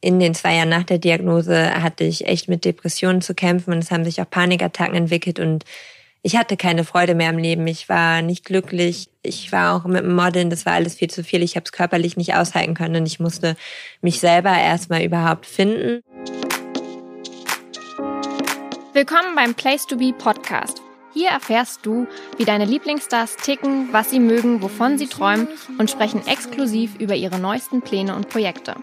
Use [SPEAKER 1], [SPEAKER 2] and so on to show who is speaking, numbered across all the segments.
[SPEAKER 1] in den zwei Jahren nach der Diagnose hatte ich echt mit Depressionen zu kämpfen und es haben sich auch Panikattacken entwickelt und ich hatte keine Freude mehr im Leben. Ich war nicht glücklich. Ich war auch mit dem Modeln, das war alles viel zu viel. Ich habe es körperlich nicht aushalten können und ich musste mich selber erstmal überhaupt finden.
[SPEAKER 2] Willkommen beim Place to Be Podcast. Hier erfährst du, wie deine Lieblingsstars ticken, was sie mögen, wovon sie träumen und sprechen exklusiv über ihre neuesten Pläne und Projekte.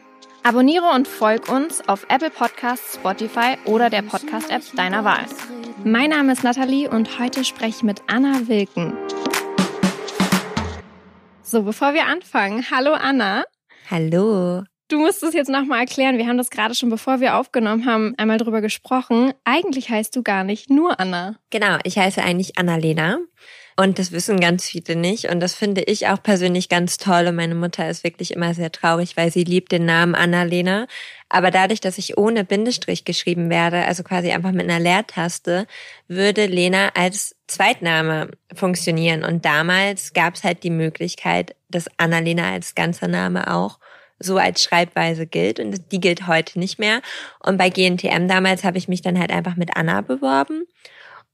[SPEAKER 2] Abonniere und folg uns auf Apple Podcasts, Spotify oder der Podcast-App deiner Wahl. Mein Name ist Nathalie und heute spreche ich mit Anna Wilken. So, bevor wir anfangen, hallo Anna.
[SPEAKER 1] Hallo.
[SPEAKER 2] Du musst es jetzt nochmal erklären. Wir haben das gerade schon, bevor wir aufgenommen haben, einmal drüber gesprochen. Eigentlich heißt du gar nicht nur Anna.
[SPEAKER 1] Genau, ich heiße eigentlich Annalena. Und das wissen ganz viele nicht. Und das finde ich auch persönlich ganz toll. Und meine Mutter ist wirklich immer sehr traurig, weil sie liebt den Namen Annalena. Aber dadurch, dass ich ohne Bindestrich geschrieben werde, also quasi einfach mit einer Leertaste, würde Lena als Zweitname funktionieren. Und damals gab es halt die Möglichkeit, dass Annalena als ganzer Name auch so als Schreibweise gilt und die gilt heute nicht mehr. Und bei GNTM damals habe ich mich dann halt einfach mit Anna beworben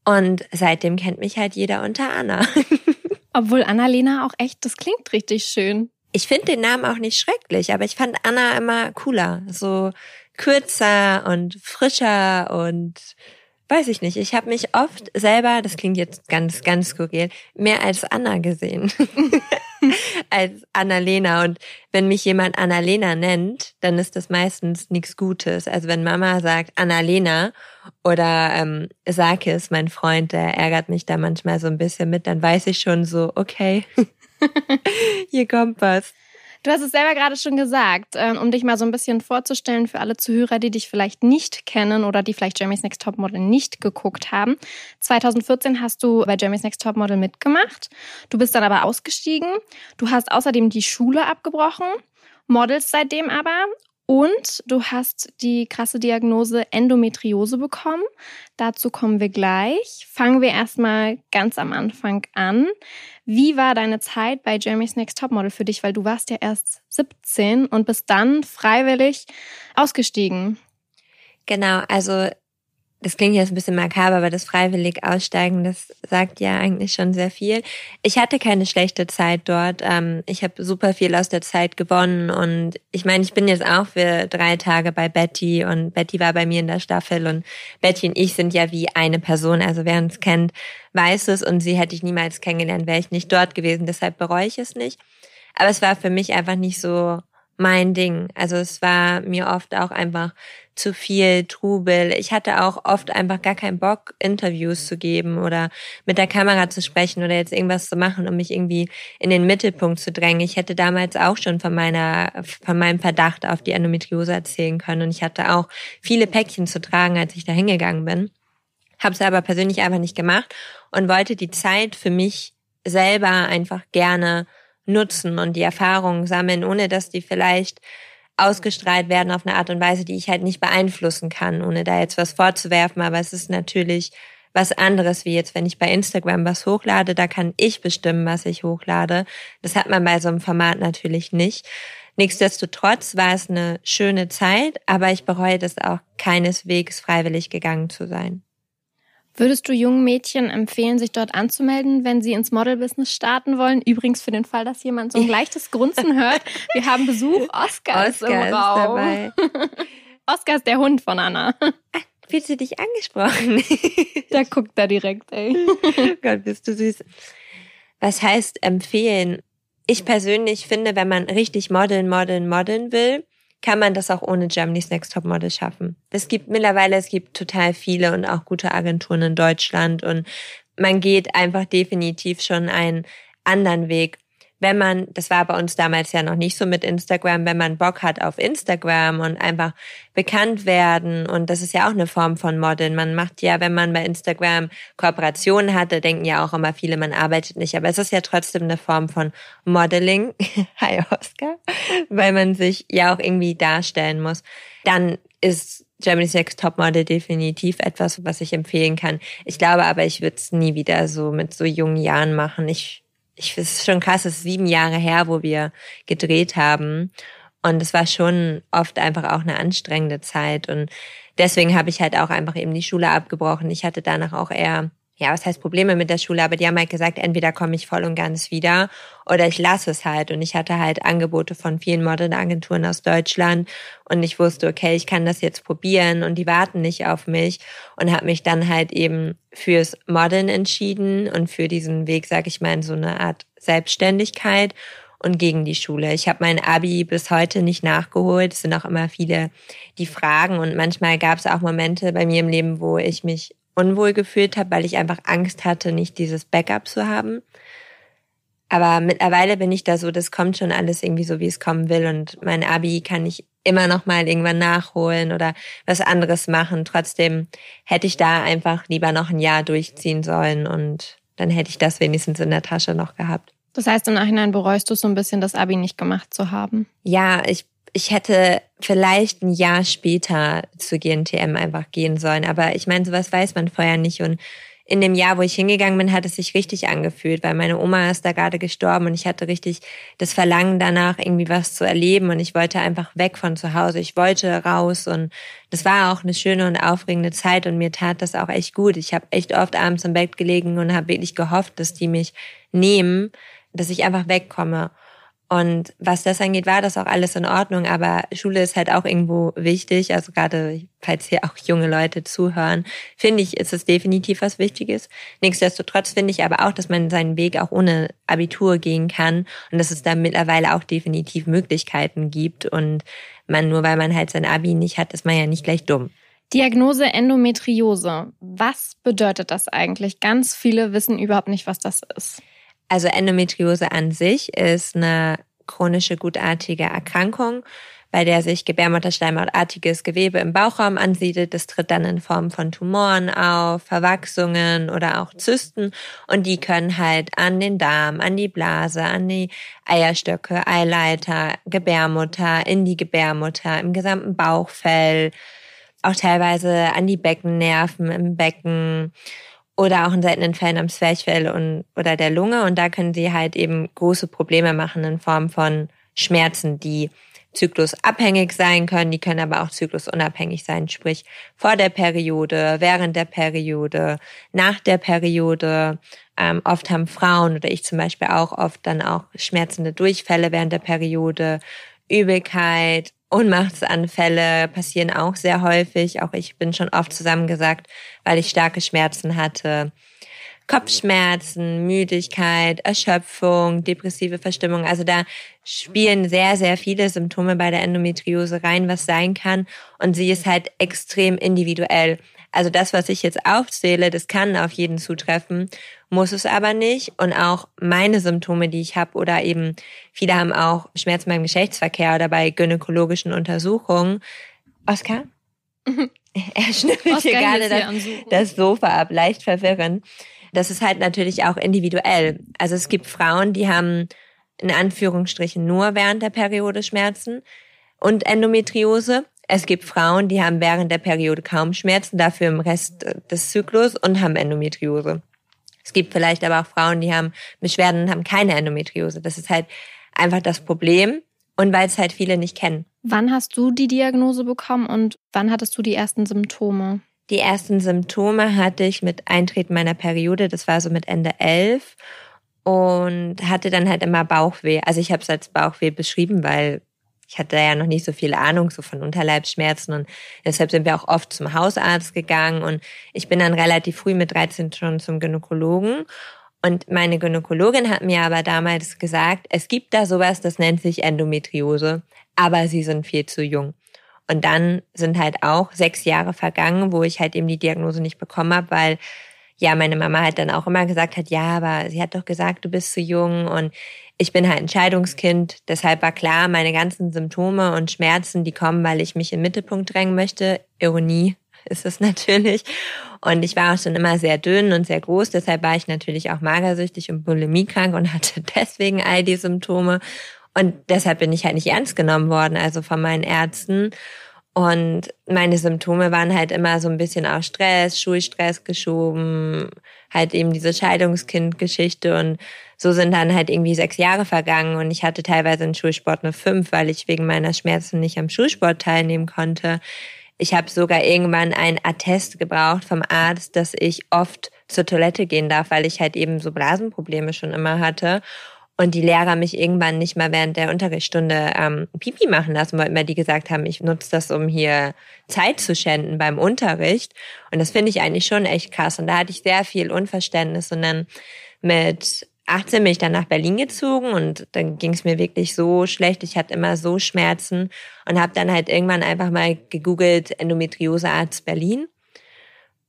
[SPEAKER 1] und seitdem kennt mich halt jeder unter Anna.
[SPEAKER 2] Obwohl Annalena auch echt, das klingt richtig schön.
[SPEAKER 1] Ich finde den Namen auch nicht schrecklich, aber ich fand Anna immer cooler. So kürzer und frischer und weiß ich nicht. Ich habe mich oft selber, das klingt jetzt ganz, ganz skurril, mehr als Anna gesehen. als Annalena. Und wenn mich jemand Annalena nennt, dann ist das meistens nichts Gutes. Also wenn Mama sagt Annalena oder ähm, Sakis, mein Freund, der ärgert mich da manchmal so ein bisschen mit, dann weiß ich schon so, okay, hier kommt was.
[SPEAKER 2] Du hast es selber gerade schon gesagt, ähm, um dich mal so ein bisschen vorzustellen für alle Zuhörer, die dich vielleicht nicht kennen oder die vielleicht Jeremy's Next Topmodel nicht geguckt haben. 2014 hast du bei Jeremy's Next Topmodel mitgemacht. Du bist dann aber ausgestiegen. Du hast außerdem die Schule abgebrochen, modelst seitdem aber und du hast die krasse Diagnose Endometriose bekommen. Dazu kommen wir gleich. Fangen wir erstmal ganz am Anfang an. Wie war deine Zeit bei Jeremy's Next Topmodel für dich? Weil du warst ja erst 17 und bist dann freiwillig ausgestiegen.
[SPEAKER 1] Genau, also das klingt jetzt ein bisschen makaber, aber das freiwillig Aussteigen, das sagt ja eigentlich schon sehr viel. Ich hatte keine schlechte Zeit dort. Ähm, ich habe super viel aus der Zeit gewonnen und ich meine, ich bin jetzt auch für drei Tage bei Betty und Betty war bei mir in der Staffel und Betty und ich sind ja wie eine Person. Also wer uns kennt, weiß es und sie hätte ich niemals kennengelernt, wäre ich nicht dort gewesen. Deshalb bereue ich es nicht. Aber es war für mich einfach nicht so mein Ding. Also es war mir oft auch einfach zu viel Trubel. Ich hatte auch oft einfach gar keinen Bock, Interviews zu geben oder mit der Kamera zu sprechen oder jetzt irgendwas zu machen, um mich irgendwie in den Mittelpunkt zu drängen. Ich hätte damals auch schon von meiner, von meinem Verdacht auf die Endometriose erzählen können und ich hatte auch viele Päckchen zu tragen, als ich da hingegangen bin. Habe es aber persönlich einfach nicht gemacht und wollte die Zeit für mich selber einfach gerne nutzen und die Erfahrungen sammeln, ohne dass die vielleicht ausgestrahlt werden auf eine Art und Weise, die ich halt nicht beeinflussen kann, ohne da jetzt was vorzuwerfen. Aber es ist natürlich was anderes, wie jetzt, wenn ich bei Instagram was hochlade, da kann ich bestimmen, was ich hochlade. Das hat man bei so einem Format natürlich nicht. Nichtsdestotrotz war es eine schöne Zeit, aber ich bereue das auch keineswegs freiwillig gegangen zu sein.
[SPEAKER 2] Würdest du jungen Mädchen empfehlen, sich dort anzumelden, wenn sie ins Model-Business starten wollen? Übrigens für den Fall, dass jemand so ein leichtes Grunzen hört. Wir haben Besuch. Oscar, ist im Raum. Dabei. Oscar ist der Hund von Anna.
[SPEAKER 1] Fühlst du dich angesprochen?
[SPEAKER 2] da guckt er direkt, ey.
[SPEAKER 1] Gott, bist du süß. Was heißt empfehlen? Ich persönlich finde, wenn man richtig modeln, modeln, modeln will, kann man das auch ohne Germany's Next Top Model schaffen. Es gibt mittlerweile, es gibt total viele und auch gute Agenturen in Deutschland und man geht einfach definitiv schon einen anderen Weg wenn man, das war bei uns damals ja noch nicht so mit Instagram, wenn man Bock hat auf Instagram und einfach bekannt werden und das ist ja auch eine Form von Modeln. Man macht ja, wenn man bei Instagram Kooperationen hatte, denken ja auch immer viele, man arbeitet nicht, aber es ist ja trotzdem eine Form von Modeling. Hi Oscar, weil man sich ja auch irgendwie darstellen muss. Dann ist Germany's Next Topmodel definitiv etwas, was ich empfehlen kann. Ich glaube aber, ich würde es nie wieder so mit so jungen Jahren machen. Ich ich es ist schon krass, es ist sieben Jahre her, wo wir gedreht haben. Und es war schon oft einfach auch eine anstrengende Zeit. Und deswegen habe ich halt auch einfach eben die Schule abgebrochen. Ich hatte danach auch eher ja, was heißt Probleme mit der Schule, aber die haben halt gesagt, entweder komme ich voll und ganz wieder oder ich lasse es halt. Und ich hatte halt Angebote von vielen Modelagenturen aus Deutschland und ich wusste, okay, ich kann das jetzt probieren und die warten nicht auf mich und habe mich dann halt eben fürs Modeln entschieden und für diesen Weg, sag ich mal, in so eine Art Selbstständigkeit und gegen die Schule. Ich habe mein Abi bis heute nicht nachgeholt. Es sind auch immer viele, die fragen und manchmal gab es auch Momente bei mir im Leben, wo ich mich unwohl gefühlt habe, weil ich einfach Angst hatte, nicht dieses Backup zu haben. Aber mittlerweile bin ich da so, das kommt schon alles irgendwie so, wie es kommen will. Und mein Abi kann ich immer noch mal irgendwann nachholen oder was anderes machen. Trotzdem hätte ich da einfach lieber noch ein Jahr durchziehen sollen und dann hätte ich das wenigstens in der Tasche noch gehabt.
[SPEAKER 2] Das heißt, im Nachhinein bereust du so ein bisschen, das Abi nicht gemacht zu haben?
[SPEAKER 1] Ja, ich ich hätte vielleicht ein Jahr später zu GNTM einfach gehen sollen. Aber ich meine, sowas weiß man vorher nicht. Und in dem Jahr, wo ich hingegangen bin, hat es sich richtig angefühlt, weil meine Oma ist da gerade gestorben und ich hatte richtig das Verlangen danach, irgendwie was zu erleben und ich wollte einfach weg von zu Hause. Ich wollte raus und das war auch eine schöne und aufregende Zeit und mir tat das auch echt gut. Ich habe echt oft abends im Bett gelegen und habe wirklich gehofft, dass die mich nehmen, dass ich einfach wegkomme. Und was das angeht, war das auch alles in Ordnung. Aber Schule ist halt auch irgendwo wichtig. Also gerade, falls hier auch junge Leute zuhören, finde ich, ist es definitiv was Wichtiges. Nichtsdestotrotz finde ich aber auch, dass man seinen Weg auch ohne Abitur gehen kann und dass es da mittlerweile auch definitiv Möglichkeiten gibt. Und man, nur weil man halt sein Abi nicht hat, ist man ja nicht gleich dumm.
[SPEAKER 2] Diagnose Endometriose. Was bedeutet das eigentlich? Ganz viele wissen überhaupt nicht, was das ist.
[SPEAKER 1] Also Endometriose an sich ist eine chronische gutartige Erkrankung, bei der sich Gebärmutterschleimhautartiges Gewebe im Bauchraum ansiedelt. Das tritt dann in Form von Tumoren auf, Verwachsungen oder auch Zysten. Und die können halt an den Darm, an die Blase, an die Eierstöcke, Eileiter, Gebärmutter, in die Gebärmutter, im gesamten Bauchfell, auch teilweise an die Beckennerven im Becken oder auch in seltenen Fällen am Zwerchfell und, oder der Lunge. Und da können sie halt eben große Probleme machen in Form von Schmerzen, die zyklusabhängig sein können, die können aber auch zyklusunabhängig sein, sprich vor der Periode, während der Periode, nach der Periode. Ähm, oft haben Frauen oder ich zum Beispiel auch oft dann auch schmerzende Durchfälle während der Periode, Übelkeit, Ohnmachtsanfälle passieren auch sehr häufig. Auch ich bin schon oft zusammengesagt, weil ich starke Schmerzen hatte. Kopfschmerzen, Müdigkeit, Erschöpfung, depressive Verstimmung. Also da spielen sehr, sehr viele Symptome bei der Endometriose rein, was sein kann. Und sie ist halt extrem individuell. Also das, was ich jetzt aufzähle, das kann auf jeden zutreffen, muss es aber nicht. Und auch meine Symptome, die ich habe, oder eben viele haben auch Schmerzen beim Geschlechtsverkehr oder bei gynäkologischen Untersuchungen. Oscar? Er schnüffelt hier gerade das, das Sofa ab, leicht verwirrend. Das ist halt natürlich auch individuell. Also es gibt Frauen, die haben in Anführungsstrichen nur während der Periode Schmerzen und Endometriose. Es gibt Frauen, die haben während der Periode kaum Schmerzen, dafür im Rest des Zyklus und haben Endometriose. Es gibt vielleicht aber auch Frauen, die haben Beschwerden und haben keine Endometriose. Das ist halt einfach das Problem und weil es halt viele nicht kennen.
[SPEAKER 2] Wann hast du die Diagnose bekommen und wann hattest du die ersten Symptome?
[SPEAKER 1] Die ersten Symptome hatte ich mit Eintreten meiner Periode, das war so mit Ende elf und hatte dann halt immer Bauchweh. Also ich habe es als Bauchweh beschrieben, weil ich hatte ja noch nicht so viel Ahnung so von Unterleibsschmerzen und deshalb sind wir auch oft zum Hausarzt gegangen und ich bin dann relativ früh mit 13 schon zum Gynäkologen und meine Gynäkologin hat mir aber damals gesagt, es gibt da sowas, das nennt sich Endometriose, aber sie sind viel zu jung. Und dann sind halt auch sechs Jahre vergangen, wo ich halt eben die Diagnose nicht bekommen habe, weil ja, meine Mama halt dann auch immer gesagt hat, ja, aber sie hat doch gesagt, du bist zu jung und ich bin halt ein Scheidungskind. Deshalb war klar, meine ganzen Symptome und Schmerzen, die kommen, weil ich mich im Mittelpunkt drängen möchte. Ironie ist es natürlich. Und ich war auch schon immer sehr dünn und sehr groß. Deshalb war ich natürlich auch magersüchtig und bulimiekrank und hatte deswegen all die Symptome. Und deshalb bin ich halt nicht ernst genommen worden, also von meinen Ärzten. Und meine Symptome waren halt immer so ein bisschen auch Stress, Schulstress geschoben, halt eben diese Scheidungskind-Geschichte. Und so sind dann halt irgendwie sechs Jahre vergangen. Und ich hatte teilweise in Schulsport nur fünf, weil ich wegen meiner Schmerzen nicht am Schulsport teilnehmen konnte. Ich habe sogar irgendwann ein Attest gebraucht vom Arzt, dass ich oft zur Toilette gehen darf, weil ich halt eben so Blasenprobleme schon immer hatte und die Lehrer mich irgendwann nicht mal während der Unterrichtsstunde ähm, Pipi machen lassen wollten, weil die gesagt haben, ich nutze das, um hier Zeit zu schänden beim Unterricht. Und das finde ich eigentlich schon echt krass. Und da hatte ich sehr viel Unverständnis. Und dann mit 18 bin ich dann nach Berlin gezogen und dann ging es mir wirklich so schlecht. Ich hatte immer so Schmerzen und habe dann halt irgendwann einfach mal gegoogelt Endometriosearzt Berlin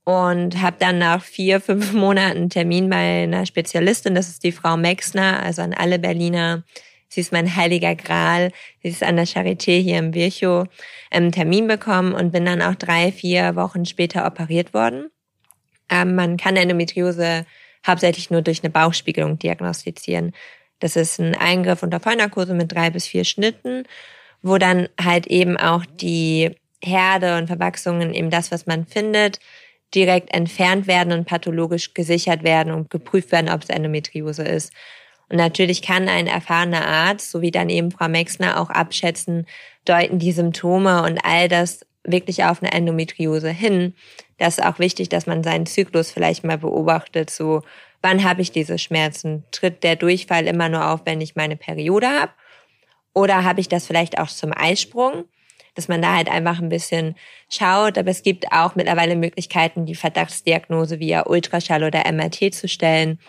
[SPEAKER 1] und habe dann nach vier, fünf Monaten einen Termin bei einer Spezialistin. Das ist die Frau Mexner, also an alle Berliner. Sie ist mein heiliger Gral. Sie ist an der Charité hier im Virchow einen Termin bekommen und bin dann auch drei, vier Wochen später operiert worden. Ähm, man kann Endometriose hauptsächlich nur durch eine Bauchspiegelung diagnostizieren. Das ist ein Eingriff unter Vollnarkose mit drei bis vier Schnitten, wo dann halt eben auch die Herde und Verwachsungen, eben das, was man findet, direkt entfernt werden und pathologisch gesichert werden und geprüft werden, ob es Endometriose ist. Und natürlich kann ein erfahrener Arzt, so wie dann eben Frau Mexner, auch abschätzen, deuten die Symptome und all das wirklich auf eine Endometriose hin. Das ist auch wichtig, dass man seinen Zyklus vielleicht mal beobachtet, so wann habe ich diese Schmerzen? Tritt der Durchfall immer nur auf, wenn ich meine Periode habe? Oder habe ich das vielleicht auch zum Eisprung? Dass man da halt einfach ein bisschen schaut. Aber es gibt auch mittlerweile Möglichkeiten, die Verdachtsdiagnose via Ultraschall oder MRT zu stellen.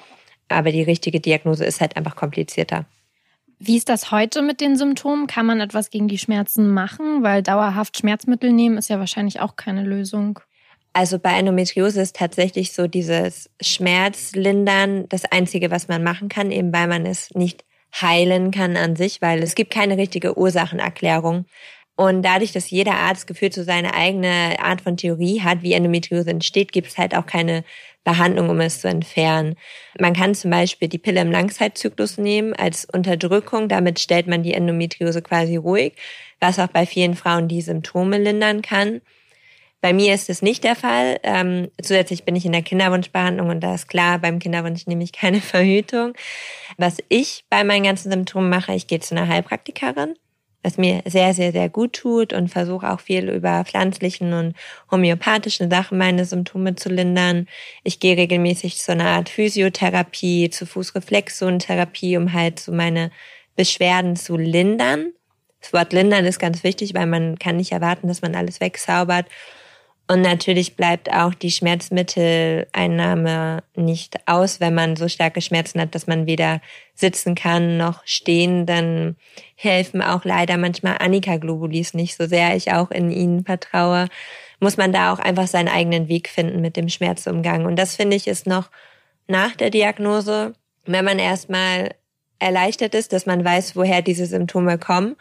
[SPEAKER 1] Aber die richtige Diagnose ist halt einfach komplizierter.
[SPEAKER 2] Wie ist das heute mit den Symptomen? Kann man etwas gegen die Schmerzen machen? Weil dauerhaft Schmerzmittel nehmen ist ja wahrscheinlich auch keine Lösung.
[SPEAKER 1] Also bei Endometriose ist tatsächlich so dieses Schmerzlindern das Einzige, was man machen kann, eben weil man es nicht heilen kann an sich, weil es gibt keine richtige Ursachenerklärung. Und dadurch, dass jeder Arzt gefühlt so seine eigene Art von Theorie hat, wie Endometriose entsteht, gibt es halt auch keine Behandlung, um es zu entfernen. Man kann zum Beispiel die Pille im Langzeitzyklus nehmen als Unterdrückung. Damit stellt man die Endometriose quasi ruhig, was auch bei vielen Frauen die Symptome lindern kann. Bei mir ist es nicht der Fall. Ähm, zusätzlich bin ich in der Kinderwunschbehandlung und da ist klar, beim Kinderwunsch nehme ich keine Verhütung. Was ich bei meinen ganzen Symptomen mache, ich gehe zu einer Heilpraktikerin was mir sehr, sehr, sehr gut tut und versuche auch viel über pflanzlichen und homöopathischen Sachen meine Symptome zu lindern. Ich gehe regelmäßig zu einer Art Physiotherapie, zu Fußreflexzonentherapie, um halt so meine Beschwerden zu lindern. Das Wort lindern ist ganz wichtig, weil man kann nicht erwarten, dass man alles wegzaubert. Und natürlich bleibt auch die Schmerzmitteleinnahme nicht aus, wenn man so starke Schmerzen hat, dass man weder sitzen kann noch stehen. Dann helfen auch leider manchmal Annika-Globulis nicht, so sehr ich auch in ihnen vertraue. Muss man da auch einfach seinen eigenen Weg finden mit dem Schmerzumgang. Und das finde ich ist noch nach der Diagnose, wenn man erstmal erleichtert ist, dass man weiß, woher diese Symptome kommen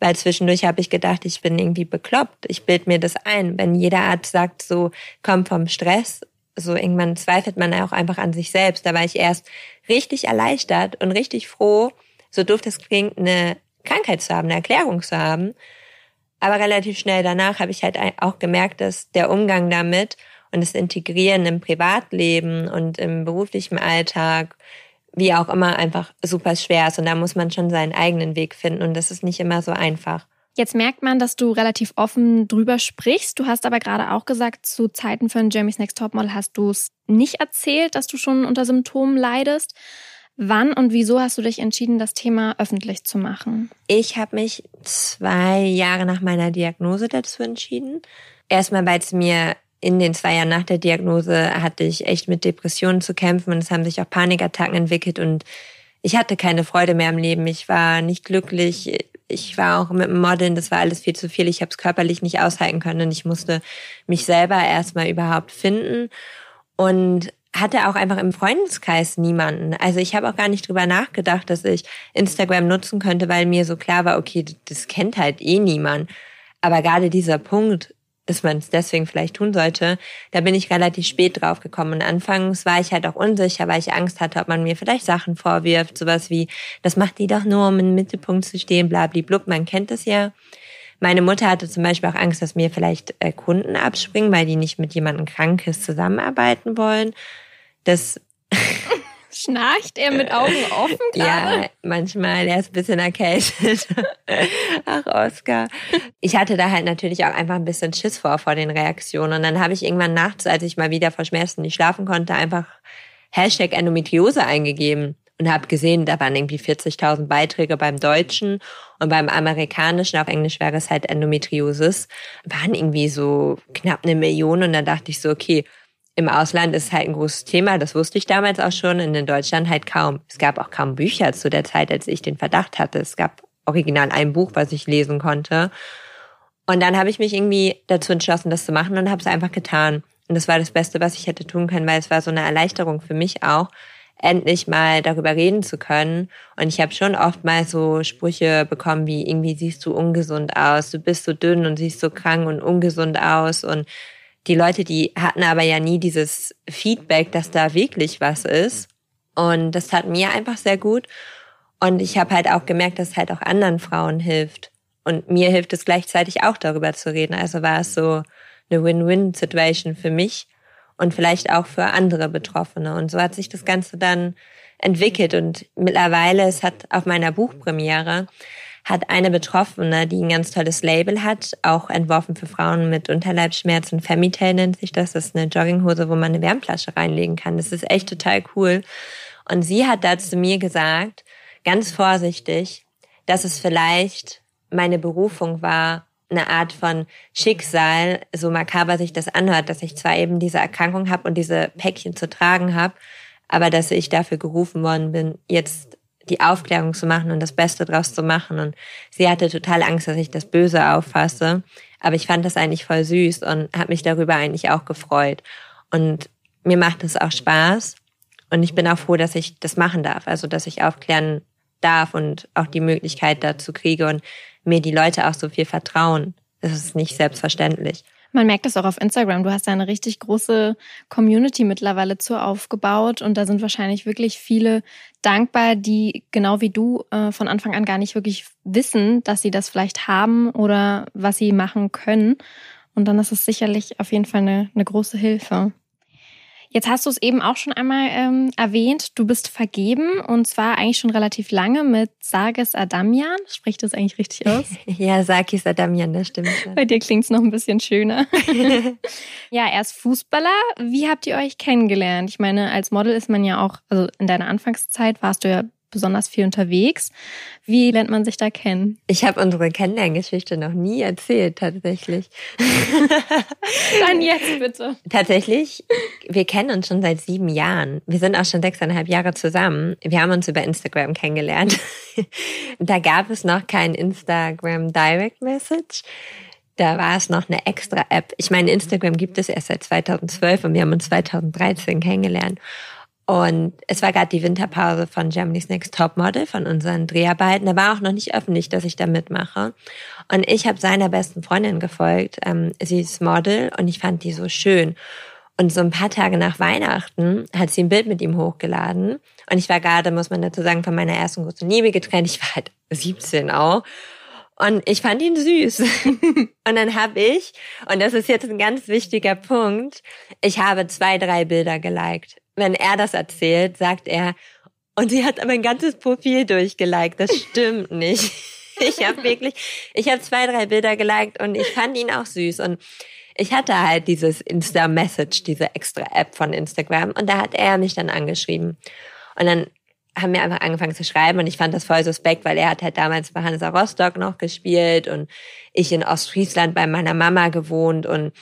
[SPEAKER 1] weil zwischendurch habe ich gedacht, ich bin irgendwie bekloppt. Ich bild mir das ein. Wenn jeder Arzt sagt, so kommt vom Stress, so irgendwann zweifelt man auch einfach an sich selbst. Da war ich erst richtig erleichtert und richtig froh, so doof das klingt, eine Krankheit zu haben, eine Erklärung zu haben. Aber relativ schnell danach habe ich halt auch gemerkt, dass der Umgang damit und das Integrieren im Privatleben und im beruflichen Alltag wie auch immer einfach super schwer ist. Und da muss man schon seinen eigenen Weg finden. Und das ist nicht immer so einfach.
[SPEAKER 2] Jetzt merkt man, dass du relativ offen drüber sprichst. Du hast aber gerade auch gesagt, zu Zeiten von Jeremy's Next Topmodel hast du es nicht erzählt, dass du schon unter Symptomen leidest. Wann und wieso hast du dich entschieden, das Thema öffentlich zu machen?
[SPEAKER 1] Ich habe mich zwei Jahre nach meiner Diagnose dazu entschieden. Erstmal, weil es mir in den zwei Jahren nach der Diagnose hatte ich echt mit Depressionen zu kämpfen und es haben sich auch Panikattacken entwickelt und ich hatte keine Freude mehr im Leben. Ich war nicht glücklich. Ich war auch mit dem Modeln, das war alles viel zu viel. Ich habe es körperlich nicht aushalten können und ich musste mich selber erstmal überhaupt finden und hatte auch einfach im Freundeskreis niemanden. Also ich habe auch gar nicht drüber nachgedacht, dass ich Instagram nutzen könnte, weil mir so klar war, okay, das kennt halt eh niemand. Aber gerade dieser Punkt, dass man es deswegen vielleicht tun sollte, da bin ich relativ spät drauf gekommen. Und anfangs war ich halt auch unsicher, weil ich Angst hatte, ob man mir vielleicht Sachen vorwirft, sowas wie, das macht die doch nur, um im Mittelpunkt zu stehen, blablablub, man kennt es ja. Meine Mutter hatte zum Beispiel auch Angst, dass mir vielleicht äh, Kunden abspringen, weil die nicht mit jemandem Krankes zusammenarbeiten wollen. Das
[SPEAKER 2] Schnarcht er mit Augen offen gerade?
[SPEAKER 1] Ja, manchmal. Er ist ein bisschen erkältet. Ach, Oscar. Ich hatte da halt natürlich auch einfach ein bisschen Schiss vor, vor den Reaktionen. Und dann habe ich irgendwann nachts, als ich mal wieder vor Schmerzen nicht schlafen konnte, einfach Hashtag Endometriose eingegeben und habe gesehen, da waren irgendwie 40.000 Beiträge beim Deutschen und beim Amerikanischen, auf Englisch wäre es halt Endometriosis, waren irgendwie so knapp eine Million und dann dachte ich so, okay, im Ausland ist halt ein großes Thema, das wusste ich damals auch schon, und in Deutschland halt kaum. Es gab auch kaum Bücher zu der Zeit, als ich den Verdacht hatte. Es gab original ein Buch, was ich lesen konnte. Und dann habe ich mich irgendwie dazu entschlossen, das zu machen und habe es einfach getan. Und das war das Beste, was ich hätte tun können, weil es war so eine Erleichterung für mich auch, endlich mal darüber reden zu können. Und ich habe schon oft mal so Sprüche bekommen wie irgendwie siehst du ungesund aus, du bist so dünn und siehst so krank und ungesund aus und die Leute, die hatten aber ja nie dieses Feedback, dass da wirklich was ist. Und das tat mir einfach sehr gut. Und ich habe halt auch gemerkt, dass es halt auch anderen Frauen hilft. Und mir hilft es gleichzeitig auch darüber zu reden. Also war es so eine Win-Win-Situation für mich und vielleicht auch für andere Betroffene. Und so hat sich das Ganze dann entwickelt. Und mittlerweile, es hat auf meiner Buchpremiere, hat eine Betroffene, die ein ganz tolles Label hat, auch entworfen für Frauen mit Unterleibsschmerzen. Femitail nennt sich das. Das ist eine Jogginghose, wo man eine Wärmflasche reinlegen kann. Das ist echt total cool. Und sie hat da zu mir gesagt, ganz vorsichtig, dass es vielleicht meine Berufung war, eine Art von Schicksal, so makaber sich das anhört, dass ich zwar eben diese Erkrankung habe und diese Päckchen zu tragen habe, aber dass ich dafür gerufen worden bin, jetzt die Aufklärung zu machen und das Beste draus zu machen. Und sie hatte total Angst, dass ich das Böse auffasse. Aber ich fand das eigentlich voll süß und habe mich darüber eigentlich auch gefreut. Und mir macht es auch Spaß. Und ich bin auch froh, dass ich das machen darf. Also, dass ich aufklären darf und auch die Möglichkeit dazu kriege und mir die Leute auch so viel vertrauen. Das ist nicht selbstverständlich.
[SPEAKER 2] Man merkt das auch auf Instagram. Du hast da eine richtig große Community mittlerweile zu aufgebaut und da sind wahrscheinlich wirklich viele dankbar, die genau wie du äh, von Anfang an gar nicht wirklich wissen, dass sie das vielleicht haben oder was sie machen können. Und dann ist es sicherlich auf jeden Fall eine, eine große Hilfe. Jetzt hast du es eben auch schon einmal ähm, erwähnt, du bist vergeben und zwar eigentlich schon relativ lange mit Sargis Adamian. Spricht das eigentlich richtig aus?
[SPEAKER 1] ja, Sargis Adamian, das stimmt.
[SPEAKER 2] Bei dir klingt es noch ein bisschen schöner. ja, er ist Fußballer. Wie habt ihr euch kennengelernt? Ich meine, als Model ist man ja auch, also in deiner Anfangszeit warst du ja besonders viel unterwegs. Wie lernt man sich da kennen?
[SPEAKER 1] Ich habe unsere Kennenlerngeschichte noch nie erzählt, tatsächlich.
[SPEAKER 2] Dann jetzt bitte.
[SPEAKER 1] Tatsächlich, wir kennen uns schon seit sieben Jahren. Wir sind auch schon sechseinhalb Jahre zusammen. Wir haben uns über Instagram kennengelernt. da gab es noch kein Instagram Direct Message. Da war es noch eine extra App. Ich meine, Instagram gibt es erst seit 2012 und wir haben uns 2013 kennengelernt. Und es war gerade die Winterpause von Germany's Next Topmodel, von unseren Dreharbeiten. Da war auch noch nicht öffentlich, dass ich da mitmache. Und ich habe seiner besten Freundin gefolgt. Ähm, sie ist Model und ich fand die so schön. Und so ein paar Tage nach Weihnachten hat sie ein Bild mit ihm hochgeladen. Und ich war gerade, muss man dazu sagen, von meiner ersten großen Liebe getrennt. Ich war halt 17 auch. Und ich fand ihn süß. und dann habe ich, und das ist jetzt ein ganz wichtiger Punkt, ich habe zwei, drei Bilder geliked wenn er das erzählt, sagt er, und sie hat mein ganzes Profil durchgeliked. Das stimmt nicht. Ich habe wirklich, ich habe zwei, drei Bilder geliked und ich fand ihn auch süß. Und ich hatte halt dieses Insta-Message, diese extra App von Instagram. Und da hat er mich dann angeschrieben. Und dann haben wir einfach angefangen zu schreiben und ich fand das voll suspekt, weil er hat halt damals bei Hansa Rostock noch gespielt und ich in Ostfriesland bei meiner Mama gewohnt und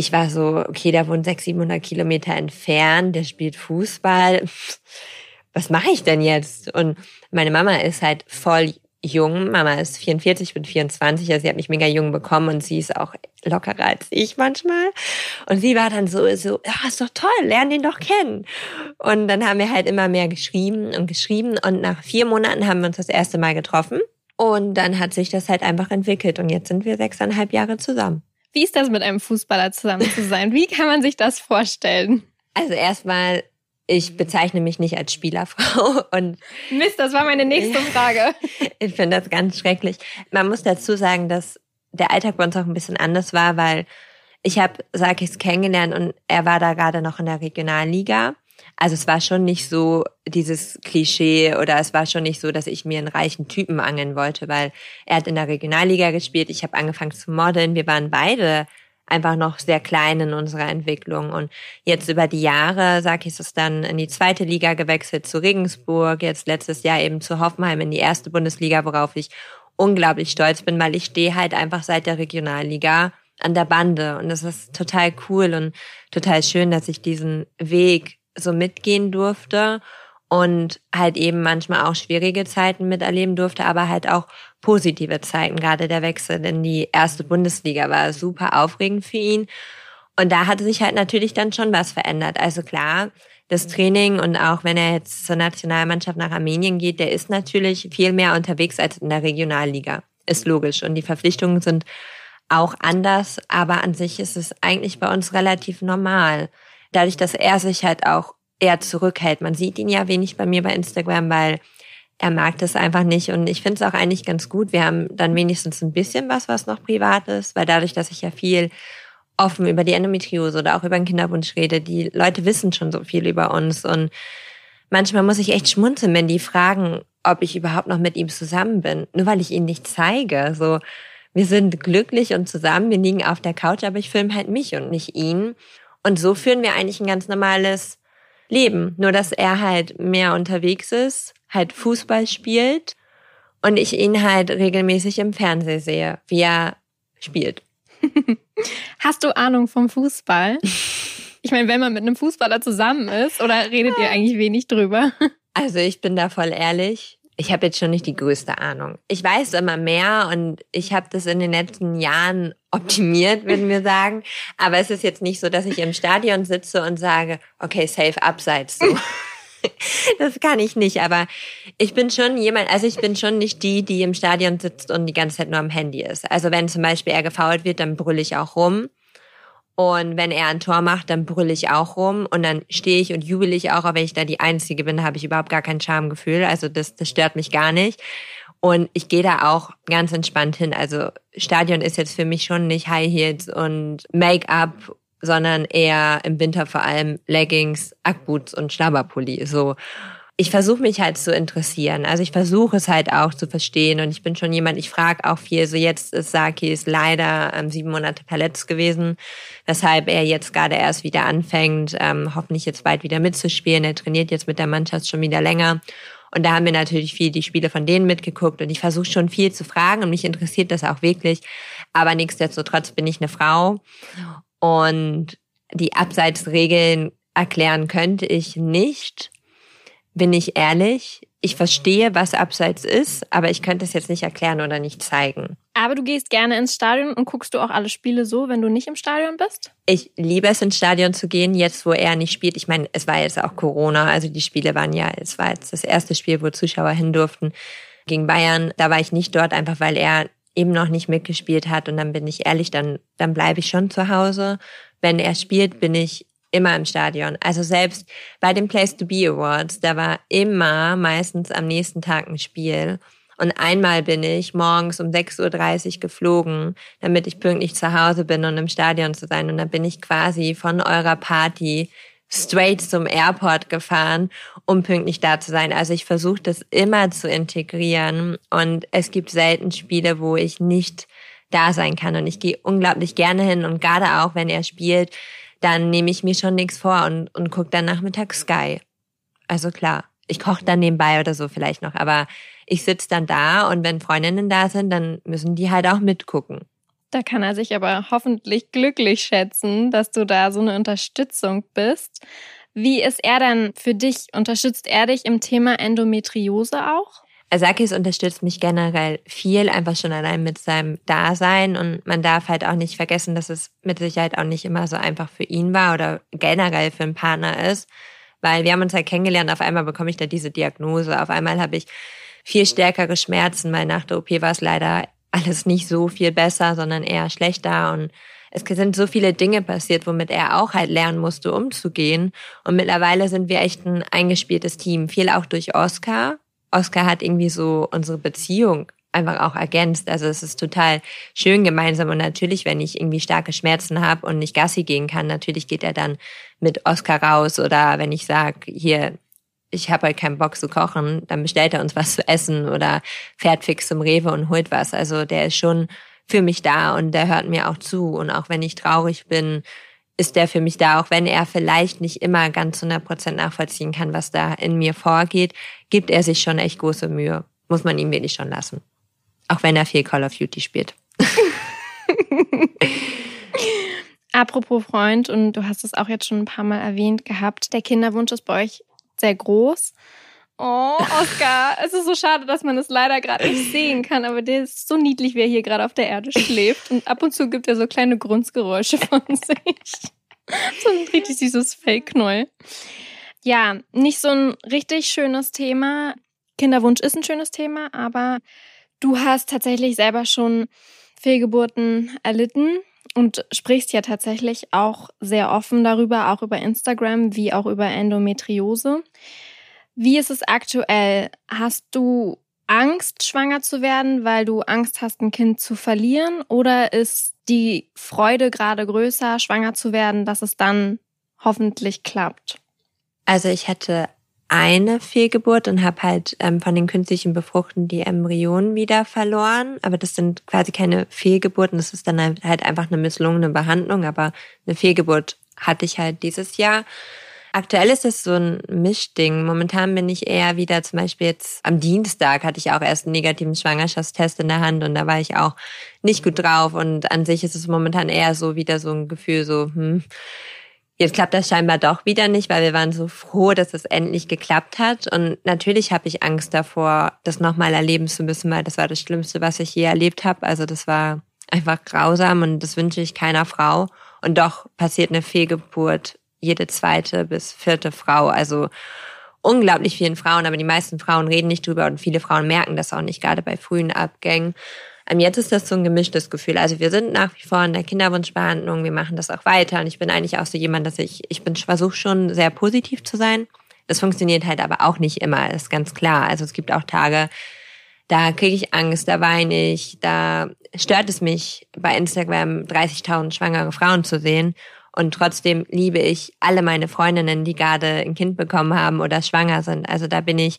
[SPEAKER 1] ich war so, okay, der wohnt 600, 700 Kilometer entfernt, der spielt Fußball. Was mache ich denn jetzt? Und meine Mama ist halt voll jung. Mama ist 44, ich bin 24, also sie hat mich mega jung bekommen und sie ist auch lockerer als ich manchmal. Und sie war dann so, so, ja, ist doch toll, lern den doch kennen. Und dann haben wir halt immer mehr geschrieben und geschrieben und nach vier Monaten haben wir uns das erste Mal getroffen. Und dann hat sich das halt einfach entwickelt und jetzt sind wir sechseinhalb Jahre zusammen.
[SPEAKER 2] Wie ist das mit einem Fußballer zusammen zu sein? Wie kann man sich das vorstellen?
[SPEAKER 1] Also erstmal, ich bezeichne mich nicht als Spielerfrau und
[SPEAKER 2] Mist, das war meine nächste Frage.
[SPEAKER 1] ich finde das ganz schrecklich. Man muss dazu sagen, dass der Alltag bei uns auch ein bisschen anders war, weil ich habe Sakis kennengelernt und er war da gerade noch in der Regionalliga. Also es war schon nicht so dieses Klischee oder es war schon nicht so, dass ich mir einen reichen Typen angeln wollte, weil er hat in der Regionalliga gespielt, ich habe angefangen zu modeln, wir waren beide einfach noch sehr klein in unserer Entwicklung. Und jetzt über die Jahre, sag ich es dann, in die zweite Liga gewechselt zu Regensburg, jetzt letztes Jahr eben zu Hoffenheim in die erste Bundesliga, worauf ich unglaublich stolz bin, weil ich stehe halt einfach seit der Regionalliga an der Bande. Und das ist total cool und total schön, dass ich diesen Weg so mitgehen durfte und halt eben manchmal auch schwierige Zeiten miterleben durfte, aber halt auch positive Zeiten. Gerade der Wechsel in die erste Bundesliga war super aufregend für ihn. Und da hatte sich halt natürlich dann schon was verändert. Also klar, das Training und auch wenn er jetzt zur Nationalmannschaft nach Armenien geht, der ist natürlich viel mehr unterwegs als in der Regionalliga. Ist logisch. Und die Verpflichtungen sind auch anders, aber an sich ist es eigentlich bei uns relativ normal. Dadurch, dass er sich halt auch eher zurückhält. Man sieht ihn ja wenig bei mir bei Instagram, weil er mag das einfach nicht. Und ich finde es auch eigentlich ganz gut. Wir haben dann wenigstens ein bisschen was, was noch privat ist, weil dadurch, dass ich ja viel offen über die Endometriose oder auch über den Kinderwunsch rede, die Leute wissen schon so viel über uns. Und manchmal muss ich echt schmunzeln, wenn die fragen, ob ich überhaupt noch mit ihm zusammen bin, nur weil ich ihn nicht zeige. So, wir sind glücklich und zusammen, wir liegen auf der Couch, aber ich filme halt mich und nicht ihn. Und so führen wir eigentlich ein ganz normales leben. Nur, dass er halt mehr unterwegs ist, halt Fußball spielt und ich ihn halt regelmäßig im Fernsehen sehe, wie er spielt.
[SPEAKER 2] Hast du Ahnung vom Fußball? Ich meine, wenn man mit einem Fußballer zusammen ist, oder redet ihr eigentlich wenig drüber?
[SPEAKER 1] Also ich bin da voll ehrlich ich habe jetzt schon nicht die größte Ahnung. Ich weiß immer mehr und ich habe das in den letzten Jahren optimiert, würden wir sagen. Aber es ist jetzt nicht so, dass ich im Stadion sitze und sage, okay, safe abseits so. das kann ich nicht, aber ich bin schon jemand, also ich bin schon nicht die, die im Stadion sitzt und die ganze Zeit nur am Handy ist. Also wenn zum Beispiel er gefault wird, dann brülle ich auch rum. Und wenn er ein Tor macht, dann brülle ich auch rum und dann stehe ich und jubel ich auch, aber wenn ich da die Einzige bin, habe ich überhaupt gar kein Schamgefühl. Also das, das stört mich gar nicht. Und ich gehe da auch ganz entspannt hin. Also Stadion ist jetzt für mich schon nicht High Heels und Make-up, sondern eher im Winter vor allem Leggings, Ackboots und Schlabberpulli. So ich versuche mich halt zu interessieren. Also ich versuche es halt auch zu verstehen und ich bin schon jemand, ich frage auch viel. So jetzt ist Saki ist leider ähm, sieben Monate verletzt gewesen, weshalb er jetzt gerade erst wieder anfängt, ähm, hoffentlich jetzt bald wieder mitzuspielen. Er trainiert jetzt mit der Mannschaft schon wieder länger. Und da haben wir natürlich viel die Spiele von denen mitgeguckt und ich versuche schon viel zu fragen und mich interessiert das auch wirklich. Aber nichtsdestotrotz bin ich eine Frau und die Abseitsregeln erklären könnte ich nicht bin ich ehrlich, ich verstehe, was Abseits ist, aber ich könnte es jetzt nicht erklären oder nicht zeigen.
[SPEAKER 2] Aber du gehst gerne ins Stadion und guckst du auch alle Spiele so, wenn du nicht im Stadion bist?
[SPEAKER 1] Ich liebe es, ins Stadion zu gehen, jetzt wo er nicht spielt. Ich meine, es war jetzt auch Corona, also die Spiele waren ja, es war jetzt das erste Spiel, wo Zuschauer hin durften gegen Bayern. Da war ich nicht dort, einfach weil er eben noch nicht mitgespielt hat. Und dann bin ich ehrlich, dann, dann bleibe ich schon zu Hause. Wenn er spielt, bin ich immer im Stadion. Also selbst bei den Place to Be Awards, da war immer meistens am nächsten Tag ein Spiel. Und einmal bin ich morgens um 6.30 Uhr geflogen, damit ich pünktlich zu Hause bin und im Stadion zu sein. Und dann bin ich quasi von eurer Party straight zum Airport gefahren, um pünktlich da zu sein. Also ich versuche das immer zu integrieren. Und es gibt selten Spiele, wo ich nicht da sein kann. Und ich gehe unglaublich gerne hin. Und gerade auch, wenn er spielt, dann nehme ich mir schon nichts vor und, und gucke dann nachmittags Sky. Also klar, ich koche dann nebenbei oder so vielleicht noch, aber ich sitze dann da und wenn Freundinnen da sind, dann müssen die halt auch mitgucken.
[SPEAKER 2] Da kann er sich aber hoffentlich glücklich schätzen, dass du da so eine Unterstützung bist. Wie ist er denn für dich? Unterstützt er dich im Thema Endometriose auch?
[SPEAKER 1] Asakis unterstützt mich generell viel, einfach schon allein mit seinem Dasein. Und man darf halt auch nicht vergessen, dass es mit Sicherheit auch nicht immer so einfach für ihn war oder generell für einen Partner ist. Weil wir haben uns halt kennengelernt, auf einmal bekomme ich da diese Diagnose. Auf einmal habe ich viel stärkere Schmerzen, weil nach der OP war es leider alles nicht so viel besser, sondern eher schlechter. Und es sind so viele Dinge passiert, womit er auch halt lernen musste, umzugehen. Und mittlerweile sind wir echt ein eingespieltes Team. Viel auch durch Oscar, Oscar hat irgendwie so unsere Beziehung einfach auch ergänzt. Also es ist total schön gemeinsam und natürlich, wenn ich irgendwie starke Schmerzen habe und nicht Gassi gehen kann, natürlich geht er dann mit Oscar raus oder wenn ich sage, hier, ich habe halt keinen Bock zu kochen, dann bestellt er uns was zu essen oder fährt fix zum Rewe und holt was. Also der ist schon für mich da und der hört mir auch zu und auch wenn ich traurig bin, ist der für mich da, auch wenn er vielleicht nicht immer ganz 100 Prozent nachvollziehen kann, was da in mir vorgeht, gibt er sich schon echt große Mühe. Muss man ihm wirklich schon lassen. Auch wenn er viel Call of Duty spielt.
[SPEAKER 2] Apropos Freund, und du hast es auch jetzt schon ein paar Mal erwähnt gehabt, der Kinderwunsch ist bei euch sehr groß. Oh, Oscar, es ist so schade, dass man es leider gerade nicht sehen kann, aber der ist so niedlich, wie er hier gerade auf der Erde schläft. Und ab und zu gibt er so kleine Grunzgeräusche von sich. So ein richtig süßes Fake-Knoll. Ja, nicht so ein richtig schönes Thema. Kinderwunsch ist ein schönes Thema, aber Du hast tatsächlich selber schon Fehlgeburten erlitten und sprichst ja tatsächlich auch sehr offen darüber, auch über Instagram wie auch über Endometriose. Wie ist es aktuell? Hast du Angst, schwanger zu werden, weil du Angst hast, ein Kind zu verlieren? Oder ist die Freude gerade größer, schwanger zu werden, dass es dann hoffentlich klappt?
[SPEAKER 1] Also ich hatte eine Fehlgeburt und habe halt ähm, von den künstlichen Befruchten die Embryonen wieder verloren. Aber das sind quasi keine Fehlgeburten, das ist dann halt, halt einfach eine misslungene Behandlung. Aber eine Fehlgeburt hatte ich halt dieses Jahr. Aktuell ist es so ein Mischding. Momentan bin ich eher wieder, zum Beispiel jetzt am Dienstag hatte ich auch erst einen negativen Schwangerschaftstest in der Hand und da war ich auch nicht gut drauf. Und an sich ist es momentan eher so wieder so ein Gefühl, so, hm, Jetzt klappt das scheinbar doch wieder nicht, weil wir waren so froh, dass es endlich geklappt hat. Und natürlich habe ich Angst davor, das nochmal erleben zu müssen, weil das war das Schlimmste, was ich je erlebt habe. Also das war einfach grausam und das wünsche ich keiner Frau. Und doch passiert eine Fehlgeburt jede zweite bis vierte Frau. Also unglaublich vielen Frauen, aber die meisten Frauen reden nicht drüber und viele Frauen merken das auch nicht, gerade bei frühen Abgängen. Ähm, jetzt ist das so ein gemischtes Gefühl. Also wir sind nach wie vor in der Kinderwunschbehandlung, wir machen das auch weiter und ich bin eigentlich auch so jemand, dass ich, ich bin versuche schon sehr positiv zu sein. Das funktioniert halt aber auch nicht immer, ist ganz klar. Also es gibt auch Tage, da kriege ich Angst, da weine ich, da stört es mich, bei Instagram 30.000 schwangere Frauen zu sehen. Und trotzdem liebe ich alle meine Freundinnen, die gerade ein Kind bekommen haben oder schwanger sind. Also da bin ich,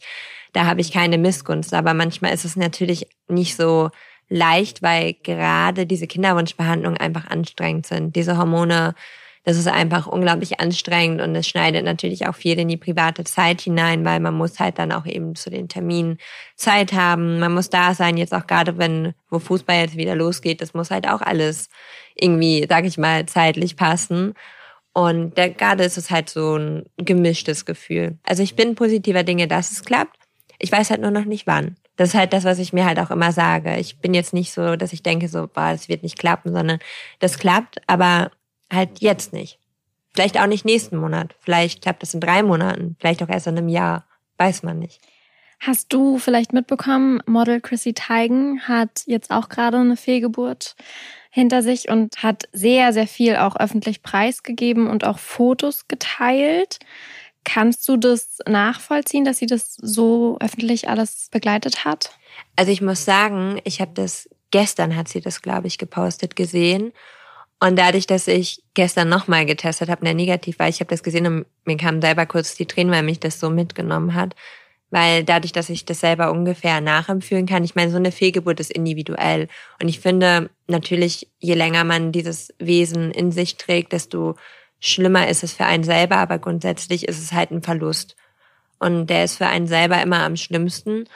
[SPEAKER 1] da habe ich keine Missgunst. Aber manchmal ist es natürlich nicht so leicht, weil gerade diese Kinderwunschbehandlungen einfach anstrengend sind. Diese Hormone, das ist einfach unglaublich anstrengend und es schneidet natürlich auch viel in die private Zeit hinein, weil man muss halt dann auch eben zu den Terminen Zeit haben. Man muss da sein, jetzt auch gerade wenn, wo Fußball jetzt wieder losgeht, das muss halt auch alles irgendwie, sag ich mal, zeitlich passen. Und der, gerade ist es halt so ein gemischtes Gefühl. Also ich bin positiver Dinge, dass es klappt. Ich weiß halt nur noch nicht wann. Das ist halt das, was ich mir halt auch immer sage. Ich bin jetzt nicht so, dass ich denke, so, boah, das wird nicht klappen, sondern das klappt, aber halt jetzt nicht. Vielleicht auch nicht nächsten Monat. Vielleicht klappt es in drei Monaten. Vielleicht auch erst in einem Jahr. Weiß man nicht.
[SPEAKER 2] Hast du vielleicht mitbekommen, Model Chrissy Teigen hat jetzt auch gerade eine Fehlgeburt hinter sich und hat sehr, sehr viel auch öffentlich preisgegeben und auch Fotos geteilt. Kannst du das nachvollziehen, dass sie das so öffentlich alles begleitet hat?
[SPEAKER 1] Also ich muss sagen, ich habe das gestern hat sie das, glaube ich, gepostet gesehen. Und dadurch, dass ich gestern nochmal getestet habe, der negativ war, ich habe das gesehen und mir kamen selber kurz die Tränen, weil mich das so mitgenommen hat. Weil dadurch, dass ich das selber ungefähr nachempfühlen kann, ich meine, so eine Fehlgeburt ist individuell. Und ich finde natürlich, je länger man dieses Wesen in sich trägt, desto schlimmer ist es für einen selber, aber grundsätzlich ist es halt ein Verlust. Und der ist für einen selber immer am schlimmsten.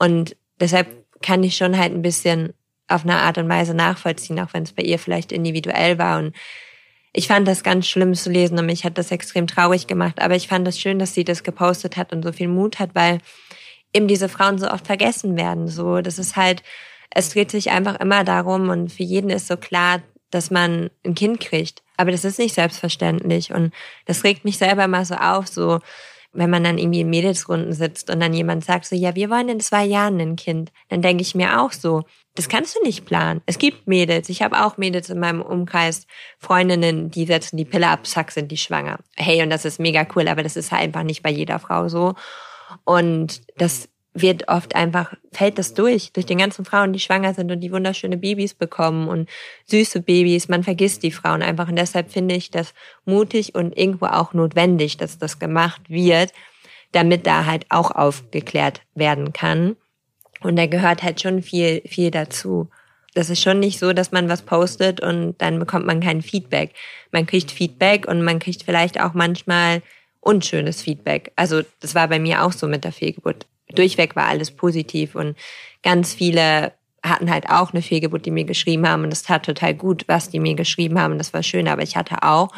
[SPEAKER 1] Und deshalb kann ich schon halt ein bisschen auf eine Art und Weise nachvollziehen, auch wenn es bei ihr vielleicht individuell war. Und ich fand das ganz schlimm zu lesen und mich hat das extrem traurig gemacht. Aber ich fand es das schön, dass sie das gepostet hat und so viel Mut hat, weil eben diese Frauen so oft vergessen werden. So, das ist halt, es dreht sich einfach immer darum und für jeden ist so klar, dass man ein Kind kriegt. Aber das ist nicht selbstverständlich. Und das regt mich selber mal so auf, so wenn man dann irgendwie in Mädelsrunden sitzt und dann jemand sagt so, ja, wir wollen in zwei Jahren ein Kind, dann denke ich mir auch so, das kannst du nicht planen. Es gibt Mädels, ich habe auch Mädels in meinem Umkreis, Freundinnen, die setzen die Pille ab, zack, sind die schwanger. Hey, und das ist mega cool, aber das ist halt einfach nicht bei jeder Frau so. Und das wird oft einfach, fällt das durch, durch den ganzen Frauen, die schwanger sind und die wunderschöne Babys bekommen und süße Babys. Man vergisst die Frauen einfach. Und deshalb finde ich das mutig und irgendwo auch notwendig, dass das gemacht wird, damit da halt auch aufgeklärt werden kann. Und da gehört halt schon viel, viel dazu. Das ist schon nicht so, dass man was postet und dann bekommt man kein Feedback. Man kriegt Feedback und man kriegt vielleicht auch manchmal unschönes Feedback. Also das war bei mir auch so mit der Fehlgeburt durchweg war alles positiv und ganz viele hatten halt auch eine Fehlgeburt, die mir geschrieben haben und das tat total gut, was die mir geschrieben haben. Das war schön, aber ich hatte auch,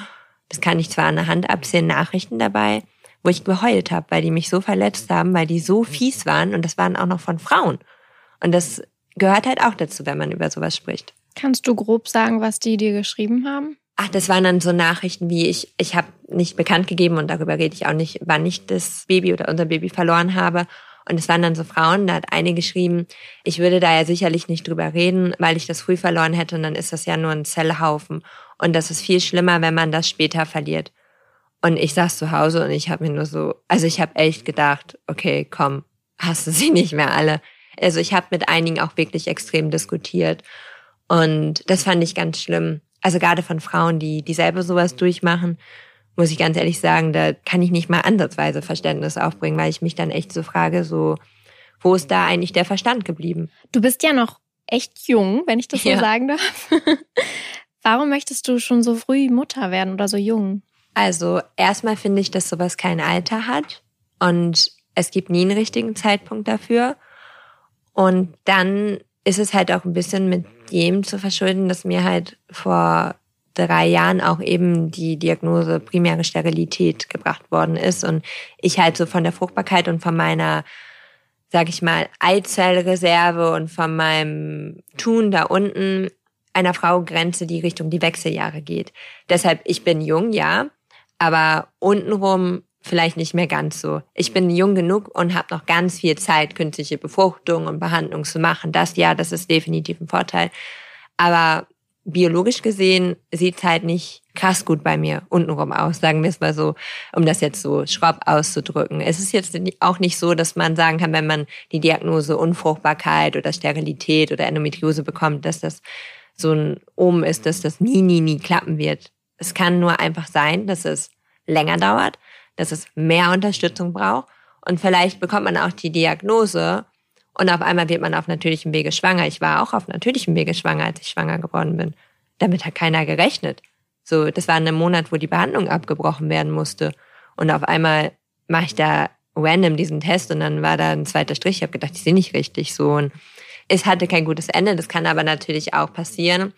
[SPEAKER 1] das kann ich zwar an der Hand absehen, Nachrichten dabei, wo ich geheult habe, weil die mich so verletzt haben, weil die so fies waren und das waren auch noch von Frauen. Und das gehört halt auch dazu, wenn man über sowas spricht.
[SPEAKER 2] Kannst du grob sagen, was die dir geschrieben haben?
[SPEAKER 1] Ach, das waren dann so Nachrichten wie ich, ich habe nicht bekannt gegeben und darüber rede ich auch nicht, wann ich das Baby oder unser Baby verloren habe. Und es waren dann so Frauen, da hat eine geschrieben, ich würde da ja sicherlich nicht drüber reden, weil ich das früh verloren hätte und dann ist das ja nur ein Zellhaufen. Und das ist viel schlimmer, wenn man das später verliert. Und ich saß zu Hause und ich habe mir nur so, also ich habe echt gedacht, okay, komm, hast du sie nicht mehr alle. Also ich habe mit einigen auch wirklich extrem diskutiert. Und das fand ich ganz schlimm. Also gerade von Frauen, die, die selber sowas durchmachen muss ich ganz ehrlich sagen, da kann ich nicht mal ansatzweise Verständnis aufbringen, weil ich mich dann echt so frage, so, wo ist da eigentlich der Verstand geblieben?
[SPEAKER 2] Du bist ja noch echt jung, wenn ich das so ja. sagen darf. Warum möchtest du schon so früh Mutter werden oder so jung?
[SPEAKER 1] Also erstmal finde ich, dass sowas kein Alter hat und es gibt nie einen richtigen Zeitpunkt dafür. Und dann ist es halt auch ein bisschen mit dem zu verschulden, dass mir halt vor drei Jahren auch eben die Diagnose primäre Sterilität gebracht worden ist und ich halt so von der Fruchtbarkeit und von meiner, sag ich mal, Eizellreserve und von meinem Tun da unten einer Frau grenze, die Richtung die Wechseljahre geht. Deshalb, ich bin jung, ja, aber untenrum vielleicht nicht mehr ganz so. Ich bin jung genug und habe noch ganz viel Zeit, künstliche Befruchtung und Behandlung zu machen. Das ja, das ist definitiv ein Vorteil. Aber biologisch gesehen sieht's halt nicht krass gut bei mir untenrum aus, sagen wir es mal so, um das jetzt so schropp auszudrücken. Es ist jetzt auch nicht so, dass man sagen kann, wenn man die Diagnose Unfruchtbarkeit oder Sterilität oder Endometriose bekommt, dass das so ein Omen ist, dass das nie, nie, nie klappen wird. Es kann nur einfach sein, dass es länger dauert, dass es mehr Unterstützung braucht und vielleicht bekommt man auch die Diagnose und auf einmal wird man auf natürlichem Wege schwanger. Ich war auch auf natürlichem Wege schwanger, als ich schwanger geworden bin. Damit hat keiner gerechnet. So, das war ein Monat, wo die Behandlung abgebrochen werden musste. Und auf einmal mache ich da random diesen Test und dann war da ein zweiter Strich. Ich habe gedacht, ich sehe nicht richtig so. Und es hatte kein gutes Ende. Das kann aber natürlich auch passieren.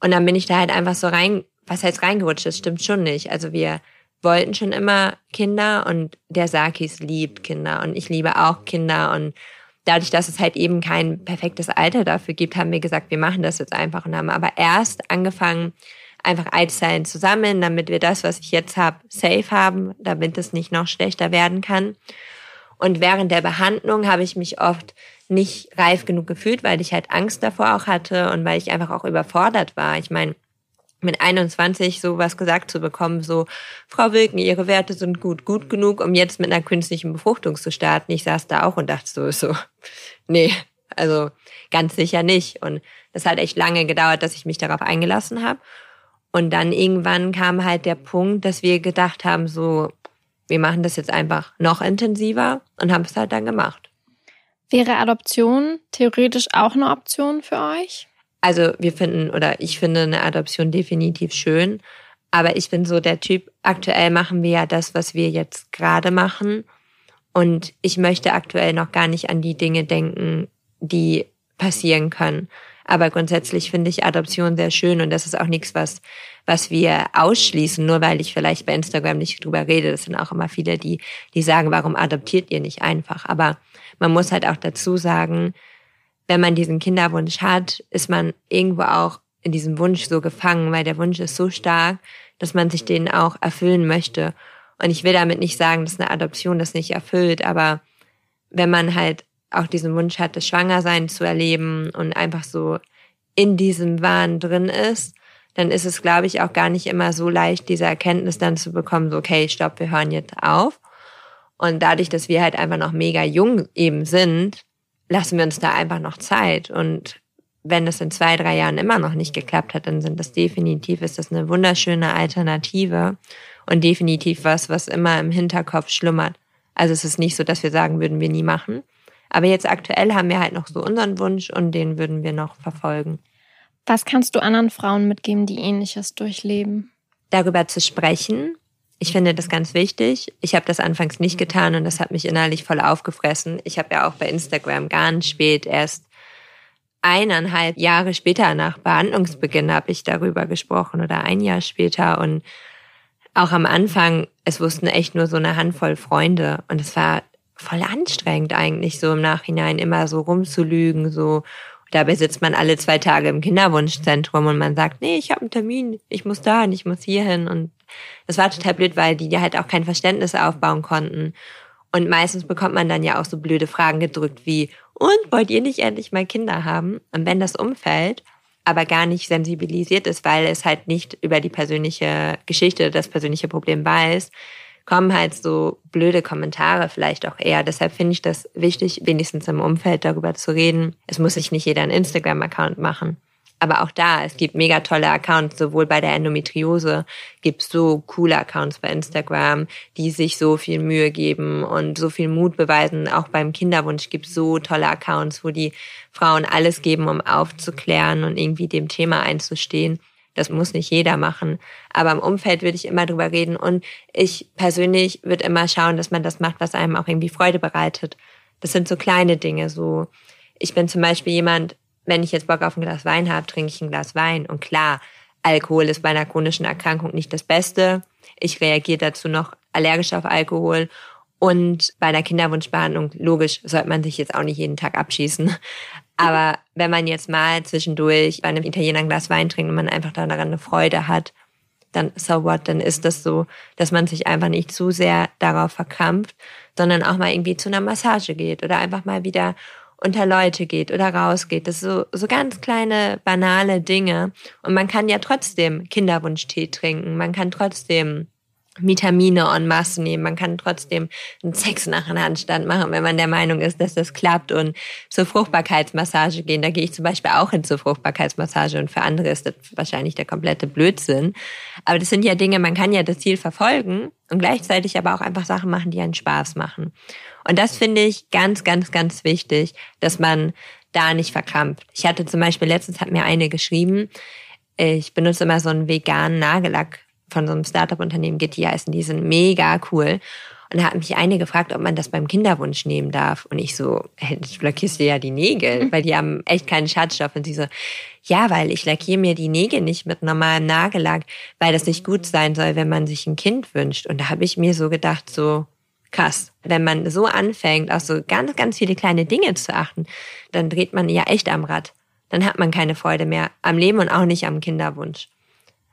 [SPEAKER 1] Und dann bin ich da halt einfach so rein, was heißt reingerutscht? Das stimmt schon nicht. Also wir wollten schon immer Kinder und der Sakis liebt Kinder und ich liebe auch Kinder und dadurch, dass es halt eben kein perfektes Alter dafür gibt, haben wir gesagt, wir machen das jetzt einfach und haben aber erst angefangen, einfach Eizellen zu sammeln, damit wir das, was ich jetzt habe, safe haben, damit es nicht noch schlechter werden kann. Und während der Behandlung habe ich mich oft nicht reif genug gefühlt, weil ich halt Angst davor auch hatte und weil ich einfach auch überfordert war. Ich meine, mit 21 sowas gesagt zu bekommen, so, Frau Wilken, Ihre Werte sind gut, gut genug, um jetzt mit einer künstlichen Befruchtung zu starten. Ich saß da auch und dachte so, so, nee, also ganz sicher nicht. Und das hat echt lange gedauert, dass ich mich darauf eingelassen habe. Und dann irgendwann kam halt der Punkt, dass wir gedacht haben, so, wir machen das jetzt einfach noch intensiver und haben es halt dann gemacht.
[SPEAKER 2] Wäre Adoption theoretisch auch eine Option für euch?
[SPEAKER 1] Also wir finden oder ich finde eine Adoption definitiv schön. Aber ich bin so der Typ, aktuell machen wir ja das, was wir jetzt gerade machen. Und ich möchte aktuell noch gar nicht an die Dinge denken, die passieren können. Aber grundsätzlich finde ich Adoption sehr schön und das ist auch nichts, was, was wir ausschließen, nur weil ich vielleicht bei Instagram nicht drüber rede. Das sind auch immer viele, die, die sagen, warum adoptiert ihr nicht einfach? Aber man muss halt auch dazu sagen, wenn man diesen Kinderwunsch hat, ist man irgendwo auch in diesem Wunsch so gefangen, weil der Wunsch ist so stark, dass man sich den auch erfüllen möchte. Und ich will damit nicht sagen, dass eine Adoption das nicht erfüllt, aber wenn man halt auch diesen Wunsch hat, das Schwangersein zu erleben und einfach so in diesem Wahn drin ist, dann ist es, glaube ich, auch gar nicht immer so leicht, diese Erkenntnis dann zu bekommen, so, okay, stopp, wir hören jetzt auf. Und dadurch, dass wir halt einfach noch mega jung eben sind, lassen wir uns da einfach noch Zeit. Und wenn es in zwei, drei Jahren immer noch nicht geklappt hat, dann sind das definitiv, ist das eine wunderschöne Alternative und definitiv was, was immer im Hinterkopf schlummert. Also es ist nicht so, dass wir sagen, würden wir nie machen. Aber jetzt aktuell haben wir halt noch so unseren Wunsch und den würden wir noch verfolgen.
[SPEAKER 2] Was kannst du anderen Frauen mitgeben, die ähnliches durchleben?
[SPEAKER 1] Darüber zu sprechen. Ich finde das ganz wichtig. Ich habe das anfangs nicht getan und das hat mich innerlich voll aufgefressen. Ich habe ja auch bei Instagram ganz spät erst eineinhalb Jahre später nach Behandlungsbeginn habe ich darüber gesprochen oder ein Jahr später und auch am Anfang, es wussten echt nur so eine Handvoll Freunde und es war voll anstrengend eigentlich so im Nachhinein immer so rumzulügen, so dabei sitzt man alle zwei Tage im Kinderwunschzentrum und man sagt, nee, ich habe einen Termin, ich muss da und ich muss hier hin und das war total blöd, weil die ja halt auch kein Verständnis aufbauen konnten. Und meistens bekommt man dann ja auch so blöde Fragen gedrückt wie, und wollt ihr nicht endlich mal Kinder haben? Und wenn das Umfeld aber gar nicht sensibilisiert ist, weil es halt nicht über die persönliche Geschichte, das persönliche Problem weiß, kommen halt so blöde Kommentare vielleicht auch eher. Deshalb finde ich das wichtig, wenigstens im Umfeld darüber zu reden. Es muss sich nicht jeder einen Instagram-Account machen. Aber auch da, es gibt mega tolle Accounts, sowohl bei der Endometriose gibt es so coole Accounts bei Instagram, die sich so viel Mühe geben und so viel Mut beweisen. Auch beim Kinderwunsch gibt es so tolle Accounts, wo die Frauen alles geben, um aufzuklären und irgendwie dem Thema einzustehen. Das muss nicht jeder machen. Aber im Umfeld würde ich immer drüber reden. Und ich persönlich würde immer schauen, dass man das macht, was einem auch irgendwie Freude bereitet. Das sind so kleine Dinge. So, ich bin zum Beispiel jemand, wenn ich jetzt Bock auf ein Glas Wein habe, trinke ich ein Glas Wein. Und klar, Alkohol ist bei einer chronischen Erkrankung nicht das Beste. Ich reagiere dazu noch allergisch auf Alkohol. Und bei einer Kinderwunschbehandlung, logisch, sollte man sich jetzt auch nicht jeden Tag abschießen. Aber wenn man jetzt mal zwischendurch bei einem Italiener ein Glas Wein trinkt und man einfach daran eine Freude hat, dann so what, dann ist das so, dass man sich einfach nicht zu sehr darauf verkrampft, sondern auch mal irgendwie zu einer Massage geht oder einfach mal wieder unter Leute geht oder rausgeht. Das sind so, so ganz kleine, banale Dinge. Und man kann ja trotzdem Kinderwunschtee trinken. Man kann trotzdem Vitamine en masse nehmen. Man kann trotzdem einen Sex nach einem Handstand machen, wenn man der Meinung ist, dass das klappt und zur Fruchtbarkeitsmassage gehen. Da gehe ich zum Beispiel auch hin zur Fruchtbarkeitsmassage und für andere ist das wahrscheinlich der komplette Blödsinn. Aber das sind ja Dinge, man kann ja das Ziel verfolgen und gleichzeitig aber auch einfach Sachen machen, die einen Spaß machen. Und das finde ich ganz, ganz, ganz wichtig, dass man da nicht verkrampft. Ich hatte zum Beispiel letztens hat mir eine geschrieben, ich benutze immer so einen veganen Nagellack von so einem Startup-Unternehmen, Gitti heißen, die sind mega cool. Und da hat mich eine gefragt, ob man das beim Kinderwunsch nehmen darf. Und ich so, hey, du lackierst dir ja die Nägel, mhm. weil die haben echt keinen Schadstoff. Und sie so, ja, weil ich lackiere mir die Nägel nicht mit normalem Nagellack, weil das nicht gut sein soll, wenn man sich ein Kind wünscht. Und da habe ich mir so gedacht, so, krass. Wenn man so anfängt, auf so ganz, ganz viele kleine Dinge zu achten, dann dreht man ja echt am Rad. Dann hat man keine Freude mehr am Leben und auch nicht am Kinderwunsch.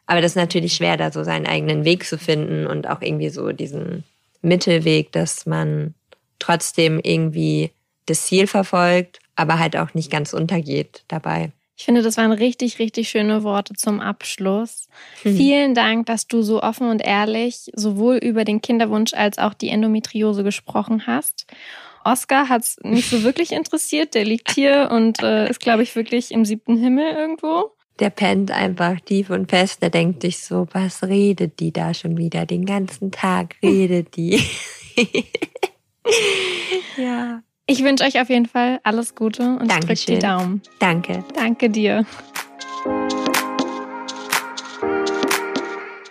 [SPEAKER 1] Aber das ist natürlich schwer, da so seinen eigenen Weg zu finden und auch irgendwie so diesen Mittelweg, dass man trotzdem irgendwie das Ziel verfolgt, aber halt auch nicht ganz untergeht dabei.
[SPEAKER 2] Ich finde, das waren richtig, richtig schöne Worte zum Abschluss. Mhm. Vielen Dank, dass du so offen und ehrlich sowohl über den Kinderwunsch als auch die Endometriose gesprochen hast. Oscar hat es nicht so wirklich interessiert. Der liegt hier und äh, ist, glaube ich, wirklich im siebten Himmel irgendwo
[SPEAKER 1] der pennt einfach tief und fest. Der denkt sich so, was redet die da schon wieder? Den ganzen Tag redet die.
[SPEAKER 2] ja. Ich wünsche euch auf jeden Fall alles Gute und drückt die Daumen.
[SPEAKER 1] Danke.
[SPEAKER 2] Danke dir.